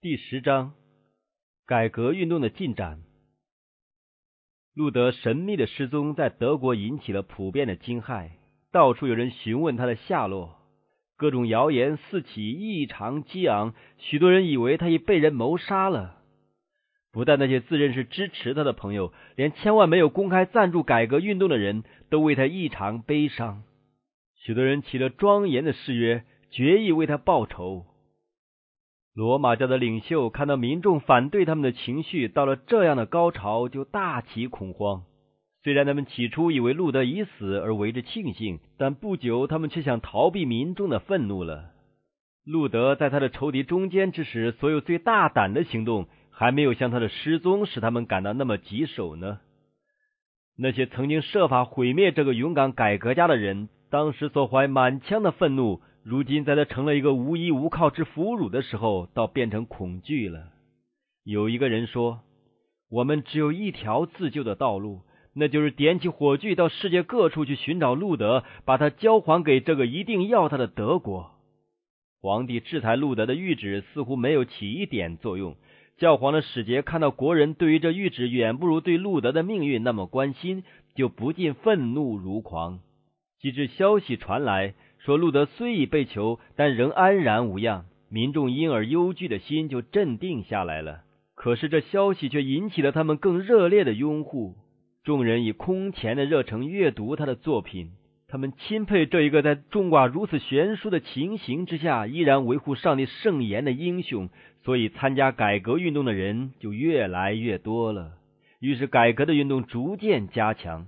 第十章，改革运动的进展。路德神秘的失踪在德国引起了普遍的惊骇，到处有人询问他的下落，各种谣言四起，异常激昂。许多人以为他已被人谋杀了。不但那些自认是支持他的朋友，连千万没有公开赞助改革运动的人都为他异常悲伤。许多人起了庄严的誓约，决意为他报仇。罗马教的领袖看到民众反对他们的情绪到了这样的高潮，就大起恐慌。虽然他们起初以为路德已死而为之庆幸，但不久他们却想逃避民众的愤怒了。路德在他的仇敌中间之时，所有最大胆的行动，还没有像他的失踪使他们感到那么棘手呢。那些曾经设法毁灭这个勇敢改革家的人，当时所怀满腔的愤怒。如今，在他成了一个无依无靠之俘虏的时候，倒变成恐惧了。有一个人说：“我们只有一条自救的道路，那就是点起火炬，到世界各处去寻找路德，把他交还给这个一定要他的德国。”皇帝制裁路德的谕旨似乎没有起一点作用。教皇的使节看到国人对于这谕旨远不如对路德的命运那么关心，就不禁愤怒如狂。及至消息传来。说路德虽已被囚，但仍安然无恙。民众因而忧惧的心就镇定下来了。可是这消息却引起了他们更热烈的拥护。众人以空前的热诚阅读他的作品，他们钦佩这一个在众寡如此悬殊的情形之下，依然维护上帝圣言的英雄。所以参加改革运动的人就越来越多了。于是改革的运动逐渐加强。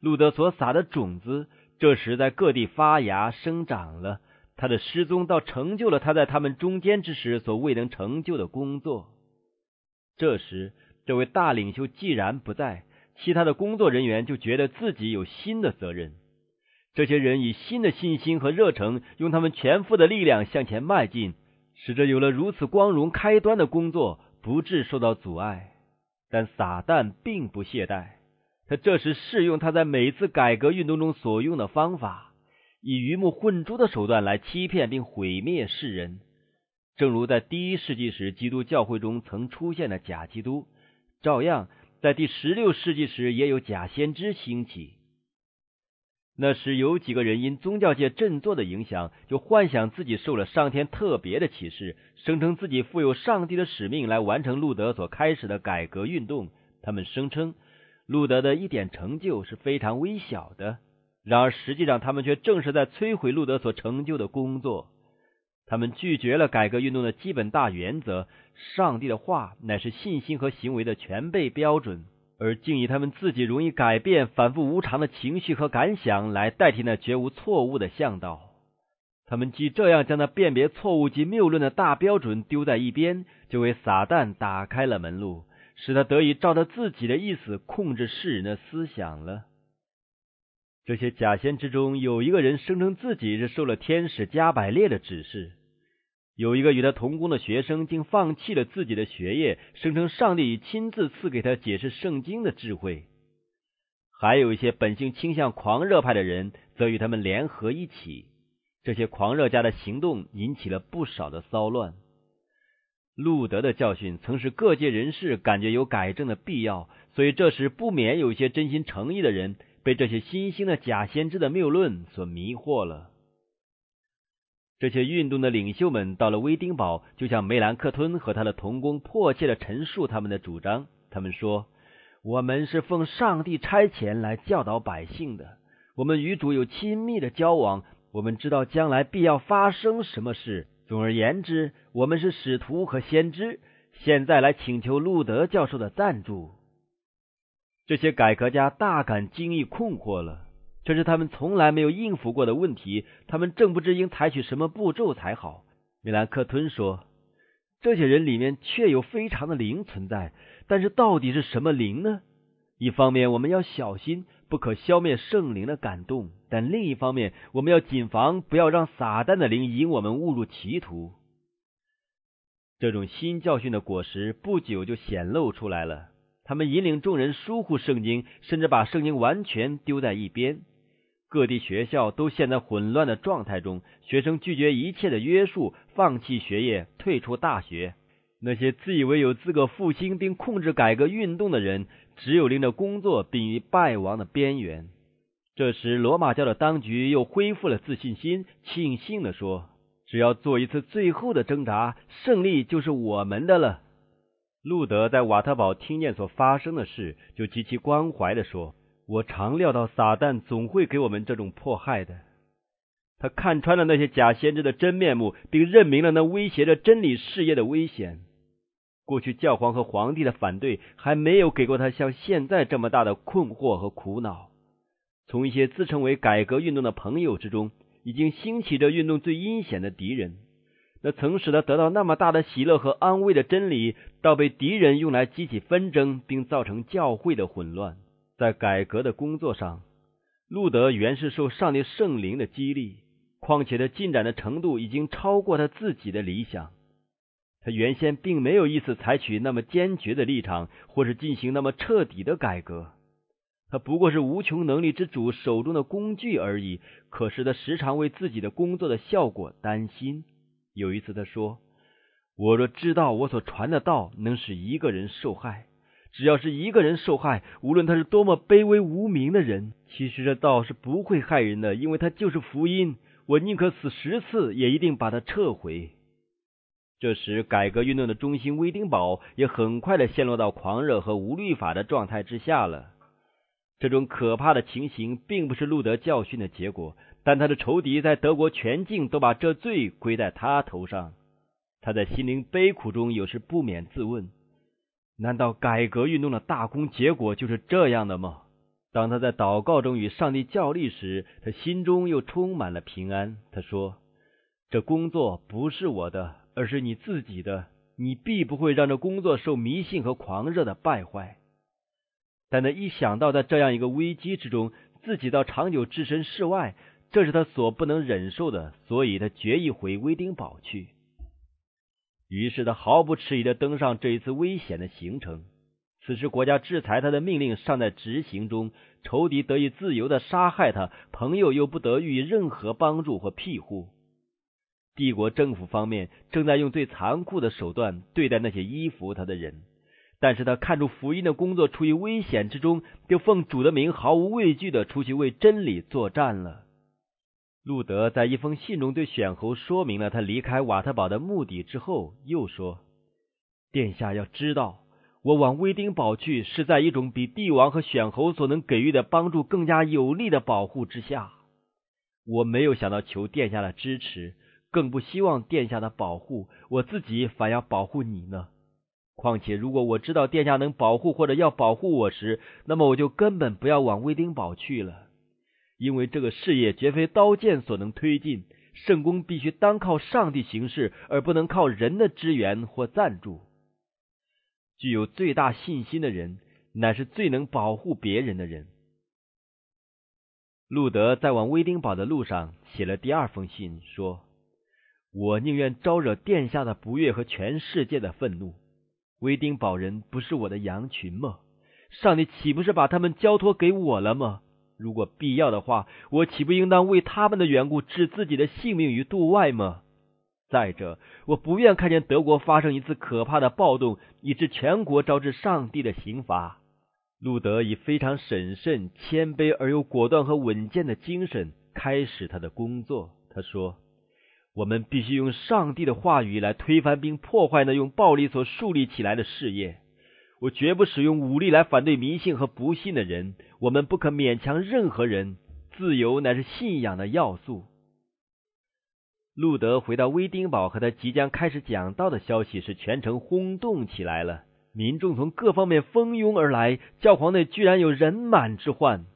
路德所撒的种子。这时，在各地发芽生长了。他的失踪，倒成就了他在他们中间之时所未能成就的工作。这时，这位大领袖既然不在，其他的工作人员就觉得自己有新的责任。这些人以新的信心和热诚，用他们全副的力量向前迈进，使这有了如此光荣开端的工作不致受到阻碍。但撒旦并不懈怠。他这时适用他在每次改革运动中所用的方法，以鱼目混珠的手段来欺骗并毁灭世人。正如在第一世纪时基督教会中曾出现的假基督，照样在第十六世纪时也有假先知兴起。那时有几个人因宗教界振作的影响，就幻想自己受了上天特别的启示，声称自己负有上帝的使命来完成路德所开始的改革运动。他们声称。路德的一点成就是非常微小的，然而实际上他们却正是在摧毁路德所成就的工作。他们拒绝了改革运动的基本大原则：上帝的话乃是信心和行为的全备标准，而竟以他们自己容易改变、反复无常的情绪和感想来代替那绝无错误的向导。他们既这样将那辨别错误及谬论的大标准丢在一边，就为撒旦打开了门路。使他得以照着自己的意思控制世人的思想了。这些假先之中有一个人声称自己是受了天使加百列的指示，有一个与他同工的学生竟放弃了自己的学业，声称上帝亲自赐给他解释圣经的智慧。还有一些本性倾向狂热派的人，则与他们联合一起。这些狂热家的行动引起了不少的骚乱。路德的教训曾使各界人士感觉有改正的必要，所以这时不免有一些真心诚意的人被这些新兴的假先知的谬论所迷惑了。这些运动的领袖们到了威丁堡，就向梅兰克吞和他的同工迫切的陈述他们的主张。他们说：“我们是奉上帝差遣来教导百姓的，我们与主有亲密的交往，我们知道将来必要发生什么事。”总而言之，我们是使徒和先知，现在来请求路德教授的赞助。这些改革家大感惊异困惑了，这是他们从来没有应付过的问题，他们正不知应采取什么步骤才好。米兰克吞说：“这些人里面确有非常的灵存在，但是到底是什么灵呢？一方面，我们要小心。”不可消灭圣灵的感动，但另一方面，我们要谨防，不要让撒旦的灵引我们误入歧途。这种新教训的果实不久就显露出来了。他们引领众人疏忽圣经，甚至把圣经完全丢在一边。各地学校都陷在混乱的状态中，学生拒绝一切的约束，放弃学业，退出大学。那些自以为有资格复兴并控制改革运动的人，只有令着工作濒于败亡的边缘。这时，罗马教的当局又恢复了自信心，庆幸的说：“只要做一次最后的挣扎，胜利就是我们的了。”路德在瓦特堡听见所发生的事，就极其关怀的说：“我常料到撒旦总会给我们这种迫害的。他看穿了那些假先知的真面目，并认明了那威胁着真理事业的危险。过去教皇和皇帝的反对，还没有给过他像现在这么大的困惑和苦恼。从一些自称为改革运动的朋友之中，已经兴起着运动最阴险的敌人。”那曾使他得到那么大的喜乐和安慰的真理，倒被敌人用来激起纷争，并造成教会的混乱。在改革的工作上，路德原是受上帝圣灵的激励，况且他进展的程度已经超过他自己的理想。他原先并没有意思采取那么坚决的立场，或是进行那么彻底的改革。他不过是无穷能力之主手中的工具而已。可是他时常为自己的工作的效果担心。有一次，他说：“我若知道我所传的道能使一个人受害，只要是一个人受害，无论他是多么卑微无名的人，其实这道是不会害人的，因为他就是福音。我宁可死十次，也一定把它撤回。”这时，改革运动的中心威丁堡也很快的陷落到狂热和无律法的状态之下了。这种可怕的情形，并不是路德教训的结果。但他的仇敌在德国全境都把这罪归在他头上，他在心灵悲苦中有时不免自问：难道改革运动的大功结果就是这样的吗？当他在祷告中与上帝较力时，他心中又充满了平安。他说：“这工作不是我的，而是你自己的。你必不会让这工作受迷信和狂热的败坏。”但他一想到在这样一个危机之中，自己到长久置身事外。这是他所不能忍受的，所以他决意回威丁堡去。于是他毫不迟疑的登上这一次危险的行程。此时国家制裁他的命令尚在执行中，仇敌得以自由的杀害他，朋友又不得予以任何帮助或庇护。帝国政府方面正在用最残酷的手段对待那些依附他的人，但是他看出福音的工作处于危险之中，就奉主的名毫无畏惧的出去为真理作战了。路德在一封信中对选侯说明了他离开瓦特堡的目的之后，又说：“殿下要知道，我往威丁堡去是在一种比帝王和选侯所能给予的帮助更加有力的保护之下。我没有想到求殿下的支持，更不希望殿下的保护，我自己反要保护你呢。况且，如果我知道殿下能保护或者要保护我时，那么我就根本不要往威丁堡去了。”因为这个事业绝非刀剑所能推进，圣功必须单靠上帝行事，而不能靠人的支援或赞助。具有最大信心的人，乃是最能保护别人的人。路德在往威丁堡的路上写了第二封信，说：“我宁愿招惹殿下的不悦和全世界的愤怒。威丁堡人不是我的羊群吗？上帝岂不是把他们交托给我了吗？”如果必要的话，我岂不应当为他们的缘故置自己的性命于度外吗？再者，我不愿看见德国发生一次可怕的暴动，以致全国招致上帝的刑罚。路德以非常审慎、谦卑而又果断和稳健的精神开始他的工作。他说：“我们必须用上帝的话语来推翻并破坏那用暴力所树立起来的事业。”我绝不使用武力来反对迷信和不信的人。我们不可勉强任何人。自由乃是信仰的要素。路德回到威丁堡和他即将开始讲道的消息，使全城轰动起来了。民众从各方面蜂拥而来，教皇内居然有人满之患。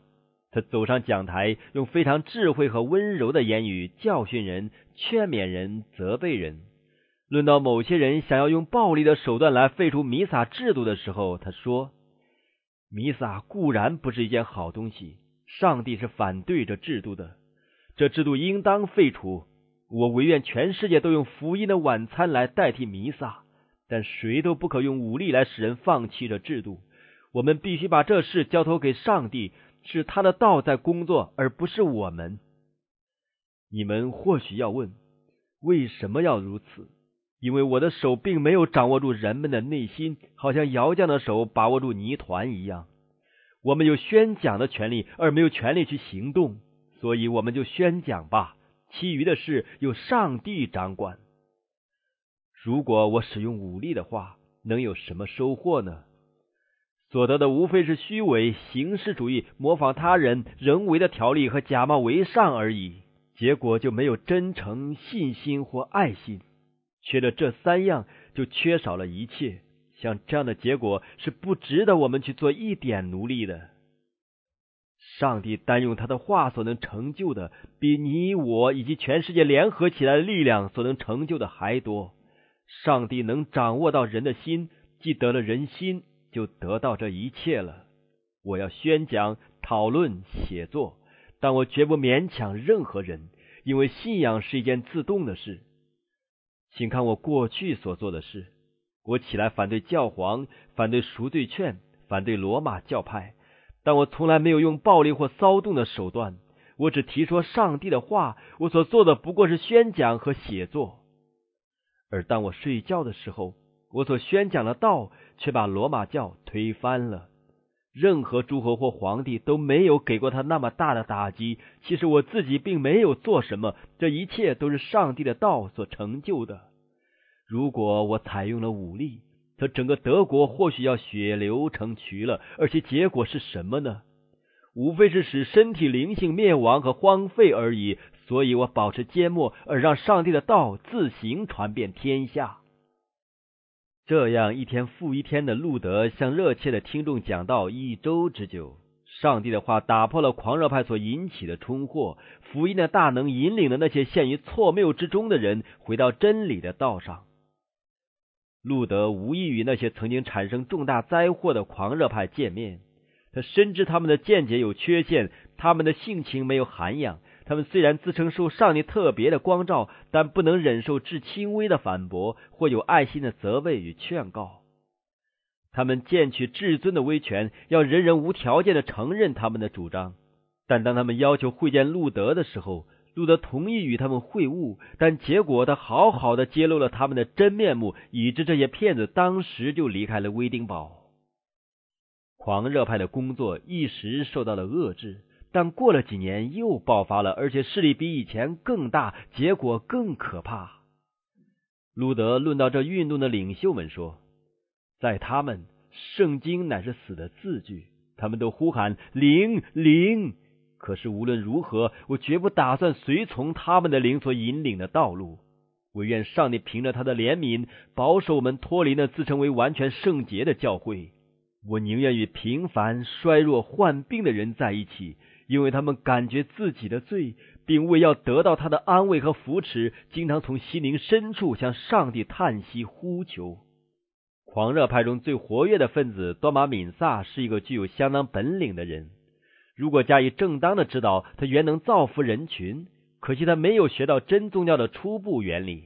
他走上讲台，用非常智慧和温柔的言语教训人、劝勉人、责备人。论到某些人想要用暴力的手段来废除弥撒制度的时候，他说：“弥撒固然不是一件好东西，上帝是反对这制度的。这制度应当废除。我唯愿全世界都用福音的晚餐来代替弥撒，但谁都不可用武力来使人放弃这制度。我们必须把这事交托给上帝，是他的道在工作，而不是我们。你们或许要问，为什么要如此？”因为我的手并没有掌握住人们的内心，好像窑匠的手把握住泥团一样。我们有宣讲的权利，而没有权利去行动，所以我们就宣讲吧。其余的事由上帝掌管。如果我使用武力的话，能有什么收获呢？所得的无非是虚伪、形式主义、模仿他人、人为的条例和假冒为善而已。结果就没有真诚、信心或爱心。缺了这三样，就缺少了一切。像这样的结果是不值得我们去做一点努力的。上帝单用他的话所能成就的，比你我以及全世界联合起来的力量所能成就的还多。上帝能掌握到人的心，既得了人心，就得到这一切了。我要宣讲、讨论、写作，但我绝不勉强任何人，因为信仰是一件自动的事。请看我过去所做的事：我起来反对教皇，反对赎罪券，反对罗马教派，但我从来没有用暴力或骚动的手段。我只提说上帝的话，我所做的不过是宣讲和写作。而当我睡觉的时候，我所宣讲的道却把罗马教推翻了。任何诸侯或皇帝都没有给过他那么大的打击。其实我自己并没有做什么，这一切都是上帝的道所成就的。如果我采用了武力，则整个德国或许要血流成渠了。而且结果是什么呢？无非是使身体灵性灭亡和荒废而已。所以我保持缄默，而让上帝的道自行传遍天下。这样一天复一天的，路德向热切的听众讲道一周之久。上帝的话打破了狂热派所引起的冲惑，福音的大能引领了那些陷于错谬之中的人回到真理的道上。路德无异于那些曾经产生重大灾祸的狂热派见面，他深知他们的见解有缺陷，他们的性情没有涵养。他们虽然自称受上帝特别的光照，但不能忍受至轻微的反驳或有爱心的责备与劝告。他们见取至尊的威权，要人人无条件的承认他们的主张。但当他们要求会见路德的时候，路德同意与他们会晤，但结果他好好的揭露了他们的真面目，以致这些骗子当时就离开了威丁堡。狂热派的工作一时受到了遏制。但过了几年，又爆发了，而且势力比以前更大，结果更可怕。路德论到这运动的领袖们说，在他们，圣经乃是死的字句，他们都呼喊灵灵。可是无论如何，我绝不打算随从他们的灵所引领的道路。我愿上帝凭着他的怜悯，保守我们脱离那自称为完全圣洁的教会。我宁愿与平凡、衰弱、患病的人在一起。因为他们感觉自己的罪，并为要得到他的安慰和扶持，经常从心灵深处向上帝叹息呼求。狂热派中最活跃的分子多马敏萨是一个具有相当本领的人。如果加以正当的指导，他原能造福人群。可惜他没有学到真宗教的初步原理。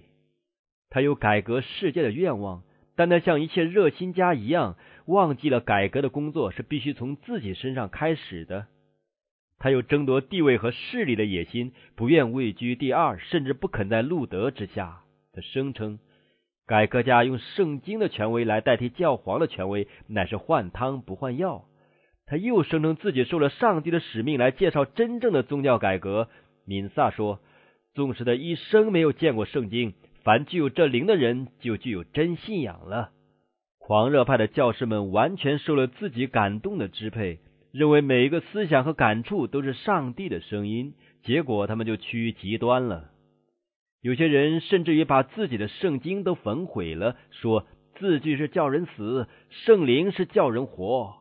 他有改革世界的愿望，但他像一切热心家一样，忘记了改革的工作是必须从自己身上开始的。他有争夺地位和势力的野心，不愿位居第二，甚至不肯在路德之下。他声称，改革家用圣经的权威来代替教皇的权威，乃是换汤不换药。他又声称自己受了上帝的使命来介绍真正的宗教改革。敏萨说，纵使他一生没有见过圣经，凡具有这灵的人就具有真信仰了。狂热派的教师们完全受了自己感动的支配。认为每一个思想和感触都是上帝的声音，结果他们就趋于极端了。有些人甚至于把自己的圣经都焚毁了，说字句是叫人死，圣灵是叫人活。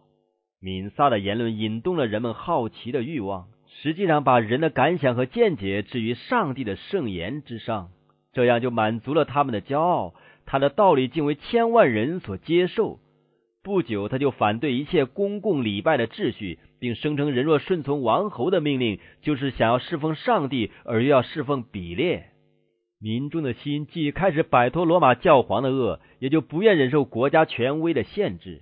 敏萨的言论引动了人们好奇的欲望，实际上把人的感想和见解置于上帝的圣言之上，这样就满足了他们的骄傲。他的道理竟为千万人所接受。不久，他就反对一切公共礼拜的秩序，并声称人若顺从王侯的命令，就是想要侍奉上帝，而又要侍奉比列。民众的心既开始摆脱罗马教皇的恶，也就不愿忍受国家权威的限制。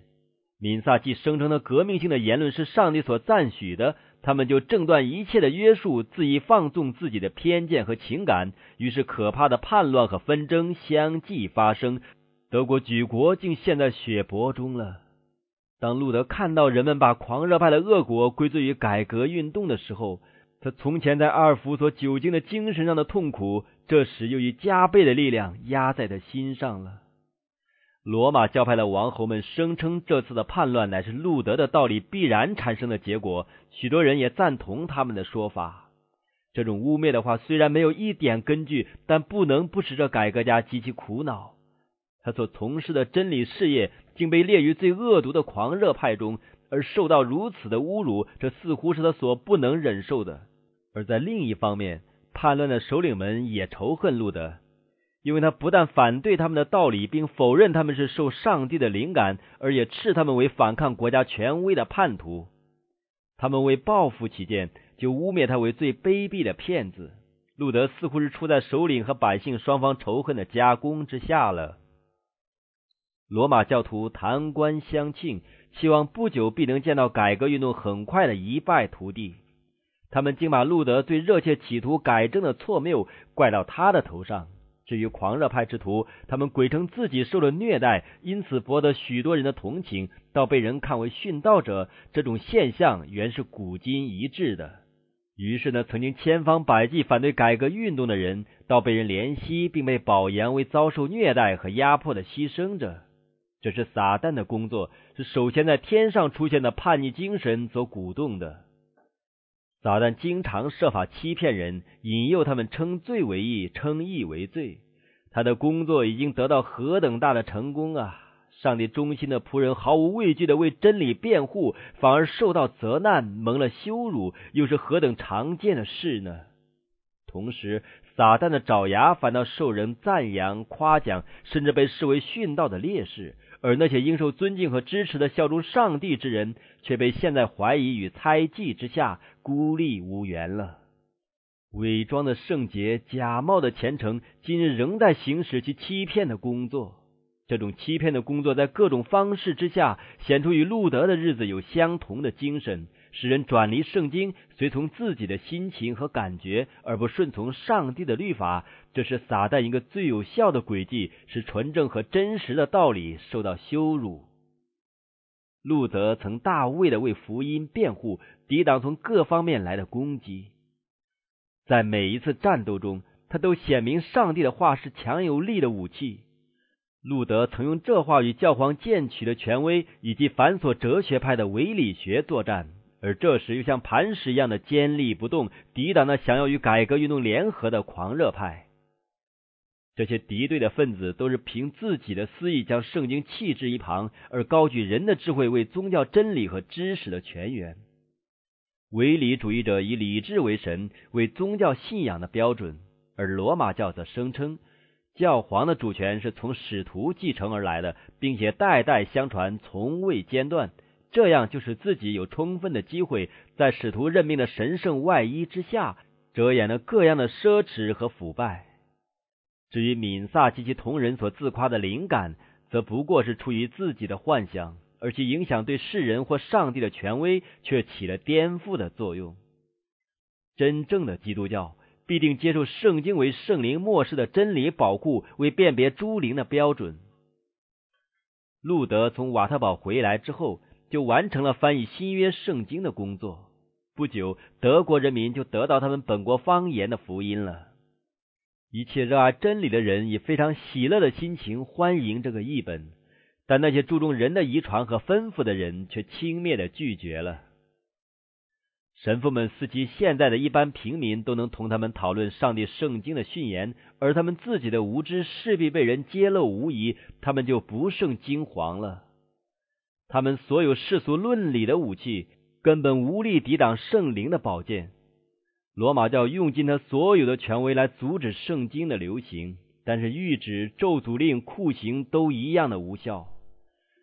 敏萨既声称的革命性的言论是上帝所赞许的，他们就挣断一切的约束，恣意放纵自己的偏见和情感，于是可怕的叛乱和纷争相继发生，德国举国竟陷在血泊中了。当路德看到人们把狂热派的恶果归罪于改革运动的时候，他从前在阿尔弗所久经的精神上的痛苦，这时又以加倍的力量压在他心上了。罗马教派的王侯们声称，这次的叛乱乃是路德的道理必然产生的结果，许多人也赞同他们的说法。这种污蔑的话虽然没有一点根据，但不能不使这改革家极其苦恼。他所从事的真理事业竟被列于最恶毒的狂热派中，而受到如此的侮辱，这似乎是他所不能忍受的。而在另一方面，叛乱的首领们也仇恨路德，因为他不但反对他们的道理，并否认他们是受上帝的灵感，而也斥他们为反抗国家权威的叛徒。他们为报复起见，就污蔑他为最卑鄙的骗子。路德似乎是处在首领和百姓双方仇恨的加工之下了。罗马教徒弹冠相庆，希望不久必能见到改革运动很快的一败涂地。他们竟把路德最热切企图改正的错谬怪到他的头上。至于狂热派之徒，他们鬼称自己受了虐待，因此博得许多人的同情，倒被人看为殉道者。这种现象原是古今一致的。于是呢，曾经千方百计反对改革运动的人，倒被人怜惜，并被保扬为遭受虐待和压迫的牺牲者。这是撒旦的工作，是首先在天上出现的叛逆精神所鼓动的。撒旦经常设法欺骗人，引诱他们称罪为义，称义为罪。他的工作已经得到何等大的成功啊！上帝忠心的仆人毫无畏惧的为真理辩护，反而受到责难，蒙了羞辱，又是何等常见的事呢？同时，撒旦的爪牙反倒受人赞扬、夸奖，甚至被视为殉道的烈士。而那些应受尊敬和支持的效忠上帝之人，却被陷在怀疑与猜忌之下，孤立无援了。伪装的圣洁，假冒的虔诚，今日仍在行使其欺骗的工作。这种欺骗的工作，在各种方式之下，显出与路德的日子有相同的精神。使人转离圣经，随从自己的心情和感觉，而不顺从上帝的律法，这是撒旦一个最有效的诡计，使纯正和真实的道理受到羞辱。路德曾大为的为福音辩护，抵挡从各方面来的攻击。在每一次战斗中，他都显明上帝的话是强有力的武器。路德曾用这话与教皇荐取的权威以及繁琐哲学派的伪理学作战。而这时又像磐石一样的坚立不动，抵挡那想要与改革运动联合的狂热派。这些敌对的分子都是凭自己的私意将圣经弃置一旁，而高举人的智慧为宗教真理和知识的泉源。唯理主义者以理智为神，为宗教信仰的标准；而罗马教则声称，教皇的主权是从使徒继承而来的，并且代代相传，从未间断。这样就使自己有充分的机会，在使徒任命的神圣外衣之下，遮掩了各样的奢侈和腐败。至于敏萨及其同仁所自夸的灵感，则不过是出于自己的幻想，而其影响对世人或上帝的权威却起了颠覆的作用。真正的基督教必定接受圣经为圣灵末世的真理保护，为辨别诸灵的标准。路德从瓦特堡回来之后。就完成了翻译新约圣经的工作。不久，德国人民就得到他们本国方言的福音了。一切热爱真理的人以非常喜乐的心情欢迎这个译本，但那些注重人的遗传和吩咐的人却轻蔑的拒绝了。神父们似其现在的一般平民都能同他们讨论上帝圣经的训言，而他们自己的无知势必被人揭露无疑，他们就不胜惊惶了。他们所有世俗论理的武器，根本无力抵挡圣灵的宝剑。罗马教用尽他所有的权威来阻止圣经的流行，但是谕旨、咒诅令、酷刑都一样的无效。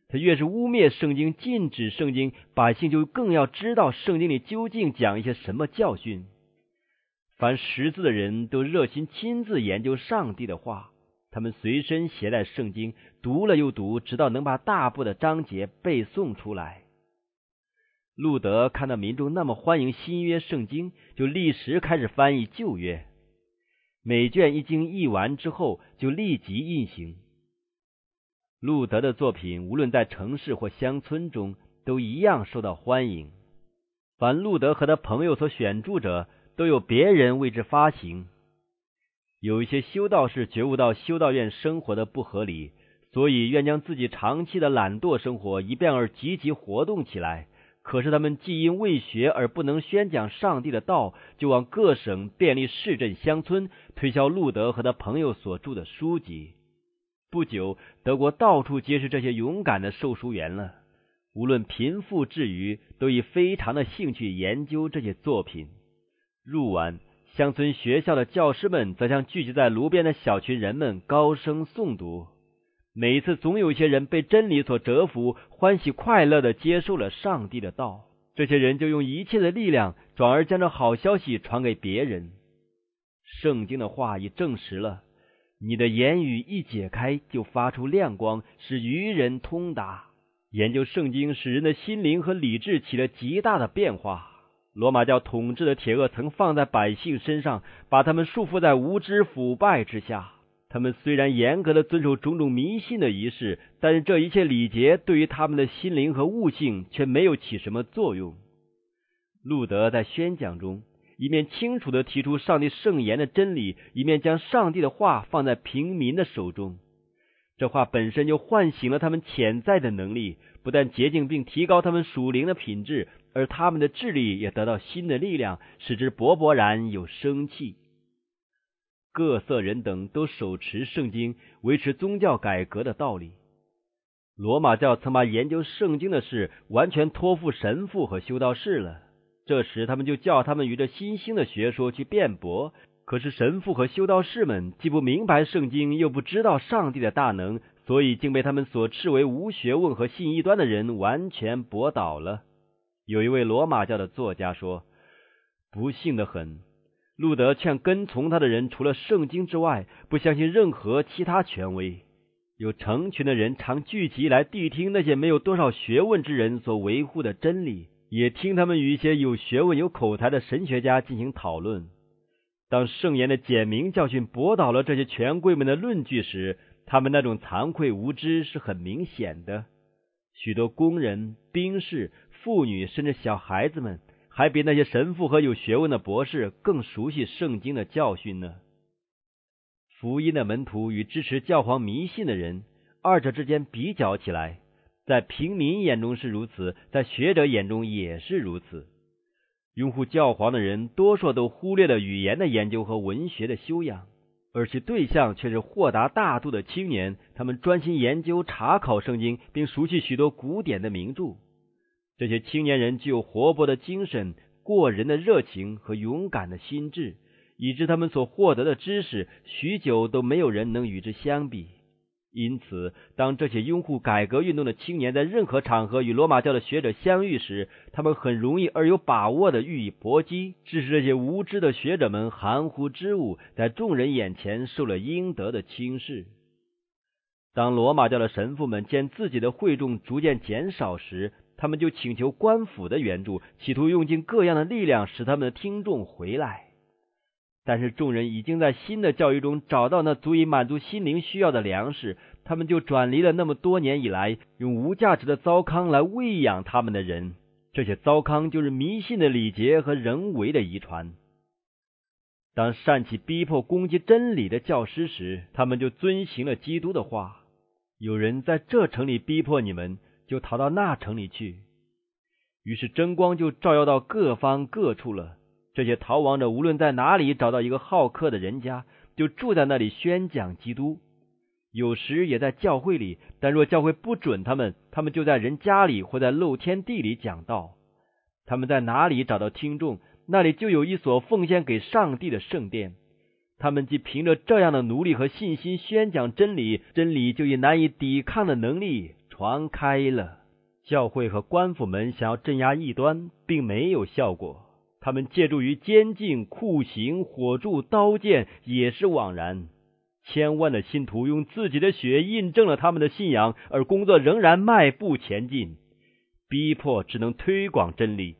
他越是污蔑圣经、禁止圣经，百姓就更要知道圣经里究竟讲一些什么教训。凡识字的人都热心亲自研究上帝的话。他们随身携带圣经，读了又读，直到能把大部的章节背诵出来。路德看到民众那么欢迎新约圣经，就立时开始翻译旧约。每卷一经译完之后，就立即印行。路德的作品无论在城市或乡村中，都一样受到欢迎。凡路德和他朋友所选著者，都有别人为之发行。有一些修道士觉悟到修道院生活的不合理，所以愿将自己长期的懒惰生活一变而积极活动起来。可是他们既因未学而不能宣讲上帝的道，就往各省便利市镇乡村推销路德和他朋友所著的书籍。不久，德国到处皆是这些勇敢的售书员了。无论贫富至愚，都以非常的兴趣研究这些作品。入晚。乡村学校的教师们则像聚集在炉边的小群人们高声诵读。每一次，总有一些人被真理所折服，欢喜快乐的接受了上帝的道。这些人就用一切的力量，转而将这好消息传给别人。圣经的话已证实了：你的言语一解开，就发出亮光，使愚人通达。研究圣经，使人的心灵和理智起了极大的变化。罗马教统治的铁恶曾放在百姓身上，把他们束缚在无知腐败之下。他们虽然严格的遵守种种迷信的仪式，但是这一切礼节对于他们的心灵和悟性却没有起什么作用。路德在宣讲中，一面清楚的提出上帝圣言的真理，一面将上帝的话放在平民的手中。这话本身就唤醒了他们潜在的能力，不但洁净并提高他们属灵的品质。而他们的智力也得到新的力量，使之勃勃然有生气。各色人等都手持圣经，维持宗教改革的道理。罗马教曾把研究圣经的事完全托付神父和修道士了。这时，他们就叫他们与这新兴的学说去辩驳。可是，神父和修道士们既不明白圣经，又不知道上帝的大能，所以竟被他们所斥为无学问和信异端的人完全驳倒了。有一位罗马教的作家说：“不幸的很，路德劝跟从他的人，除了圣经之外，不相信任何其他权威。有成群的人常聚集来谛听那些没有多少学问之人所维护的真理，也听他们与一些有学问、有口才的神学家进行讨论。当圣言的简明教训驳倒了这些权贵们的论据时，他们那种惭愧无知是很明显的。许多工人、兵士。”妇女甚至小孩子们，还比那些神父和有学问的博士更熟悉圣经的教训呢。福音的门徒与支持教皇迷信的人，二者之间比较起来，在平民眼中是如此，在学者眼中也是如此。拥护教皇的人，多数都忽略了语言的研究和文学的修养，而其对象却是豁达大度的青年。他们专心研究查考圣经，并熟悉许多古典的名著。这些青年人具有活泼的精神、过人的热情和勇敢的心智，以致他们所获得的知识，许久都没有人能与之相比。因此，当这些拥护改革运动的青年在任何场合与罗马教的学者相遇时，他们很容易而有把握的予以搏击，致使这些无知的学者们含糊之物，在众人眼前受了应得的轻视。当罗马教的神父们见自己的会众逐渐减少时，他们就请求官府的援助，企图用尽各样的力量使他们的听众回来。但是众人已经在新的教育中找到那足以满足心灵需要的粮食，他们就转离了那么多年以来用无价值的糟糠来喂养他们的人。这些糟糠就是迷信的礼节和人为的遗传。当善起逼迫、攻击真理的教师时，他们就遵行了基督的话：“有人在这城里逼迫你们。”就逃到那城里去，于是真光就照耀到各方各处了。这些逃亡者无论在哪里找到一个好客的人家，就住在那里宣讲基督。有时也在教会里，但若教会不准他们，他们就在人家里或在露天地里讲道。他们在哪里找到听众，那里就有一所奉献给上帝的圣殿。他们既凭着这样的努力和信心宣讲真理，真理就以难以抵抗的能力。传开了，教会和官府们想要镇压异端，并没有效果。他们借助于监禁、酷刑、火柱、刀剑，也是枉然。千万的信徒用自己的血印证了他们的信仰，而工作仍然迈步前进。逼迫只能推广真理。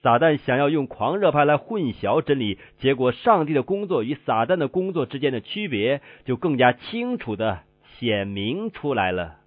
撒旦想要用狂热派来混淆真理，结果上帝的工作与撒旦的工作之间的区别就更加清楚的显明出来了。